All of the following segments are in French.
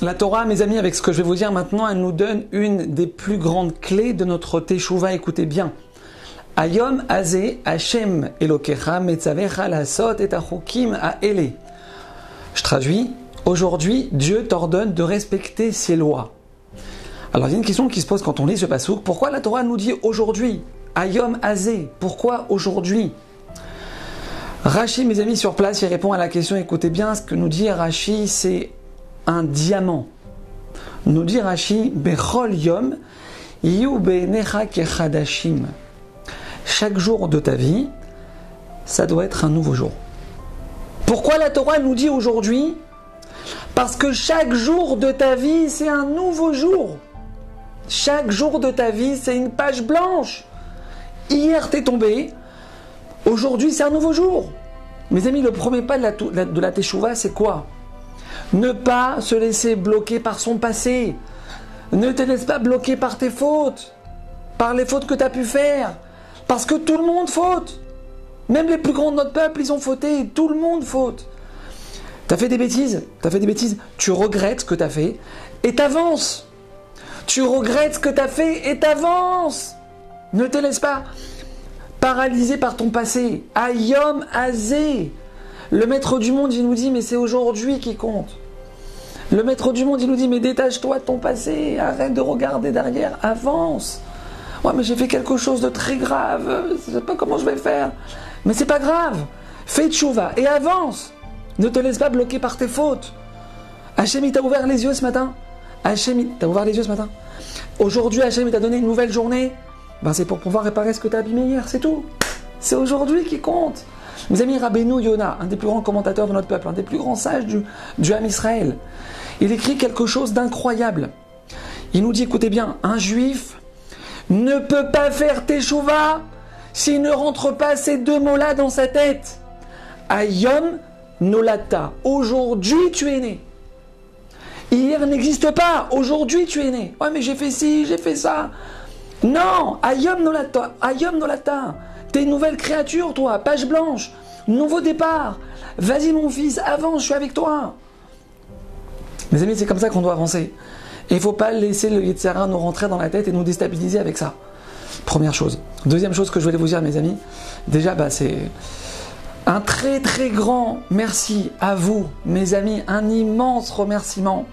La Torah, mes amis, avec ce que je vais vous dire maintenant, elle nous donne une des plus grandes clés de notre Teshuvah. Écoutez bien. Ayom Azé Hashem Elokecha Metzavecha Lasot et Achukim a. Je traduis. Aujourd'hui, Dieu t'ordonne de respecter ses lois. Alors il y a une question qui se pose quand on lit ce passouk. Pourquoi la Torah nous dit aujourd'hui Ayom Azé Pourquoi aujourd'hui? Rashi, mes amis, sur place, il répond à la question. Écoutez bien, ce que nous dit Rashi, c'est un diamant. Nous dit Rashi, Bechol Yom. Chaque jour de ta vie, ça doit être un nouveau jour. Pourquoi la Torah nous dit aujourd'hui? Parce que chaque jour de ta vie, c'est un nouveau jour. Chaque jour de ta vie, c'est une page blanche. Hier, t'es tombé. Aujourd'hui, c'est un nouveau jour. Mes amis, le premier pas de la, de la Teshuvah, c'est quoi? Ne pas se laisser bloquer par son passé. Ne te laisse pas bloquer par tes fautes, par les fautes que tu as pu faire. Parce que tout le monde faute. Même les plus grands de notre peuple, ils ont fauté. Tout le monde faute. Tu as fait des bêtises, tu as fait des bêtises, tu regrettes ce que tu as fait et t'avances. Tu regrettes ce que tu as fait et t'avances. Ne te laisse pas paralysé par ton passé. Ayom Azé. Le maître du monde, il nous dit, mais c'est aujourd'hui qui compte. Le maître du monde, il nous dit, mais détache-toi de ton passé, arrête de regarder derrière, avance. Ouais, mais j'ai fait quelque chose de très grave, je sais pas comment je vais faire. Mais c'est pas grave, fais tchouva et avance. Ne te laisse pas bloquer par tes fautes. Hachem, il t'a ouvert les yeux ce matin. Hachem, il t'a ouvert les yeux ce matin. Aujourd'hui, Hachem, il t'a donné une nouvelle journée ben c'est pour pouvoir réparer ce que tu as abîmé hier, c'est tout. C'est aujourd'hui qui compte. Mes amis, Rabbeinu Yona, un des plus grands commentateurs de notre peuple, un des plus grands sages du, du Israël, il écrit quelque chose d'incroyable. Il nous dit, écoutez bien, un juif ne peut pas faire teshuva s'il ne rentre pas ces deux mots-là dans sa tête. Ayom nolata. Aujourd'hui, tu es né. Hier n'existe pas. Aujourd'hui, tu es né. Ouais, mais j'ai fait ci, j'ai fait ça. Non, Ayom Nolata, Ayom Nolata. T'es une nouvelle créature, toi, page blanche, nouveau départ. Vas-y, mon fils, avance, je suis avec toi. Mes amis, c'est comme ça qu'on doit avancer. Et il ne faut pas laisser le Yitzhara nous rentrer dans la tête et nous déstabiliser avec ça. Première chose. Deuxième chose que je voulais vous dire, mes amis, déjà, bah, c'est un très très grand merci à vous, mes amis, un immense remerciement.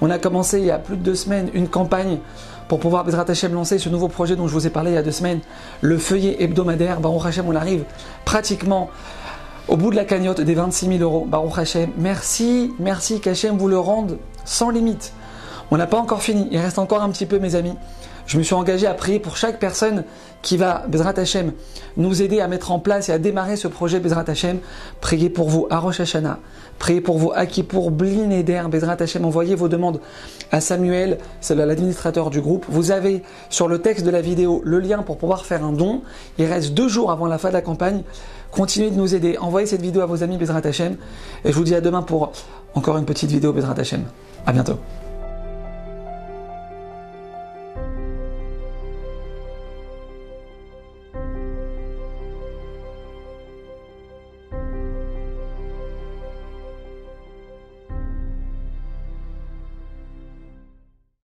On a commencé il y a plus de deux semaines une campagne pour pouvoir Bezrat Hashem lancer ce nouveau projet dont je vous ai parlé il y a deux semaines, le feuillet hebdomadaire. Baruch Hashem, on arrive pratiquement au bout de la cagnotte des 26 000 euros. Baruch Hashem, merci, merci qu'Hachem vous le rende sans limite. On n'a pas encore fini, il reste encore un petit peu, mes amis. Je me suis engagé à prier pour chaque personne qui va, Bezrat Hashem, nous aider à mettre en place et à démarrer ce projet Bezrat Hashem. Priez pour vous à Rosh Hashanah. Priez pour vous à pour Blin Eder, Bezrat Hashem. Envoyez vos demandes à Samuel, c'est l'administrateur du groupe. Vous avez sur le texte de la vidéo le lien pour pouvoir faire un don. Il reste deux jours avant la fin de la campagne. Continuez de nous aider. Envoyez cette vidéo à vos amis Bezrat Hashem. Et je vous dis à demain pour encore une petite vidéo Bezrat Hashem. À bientôt.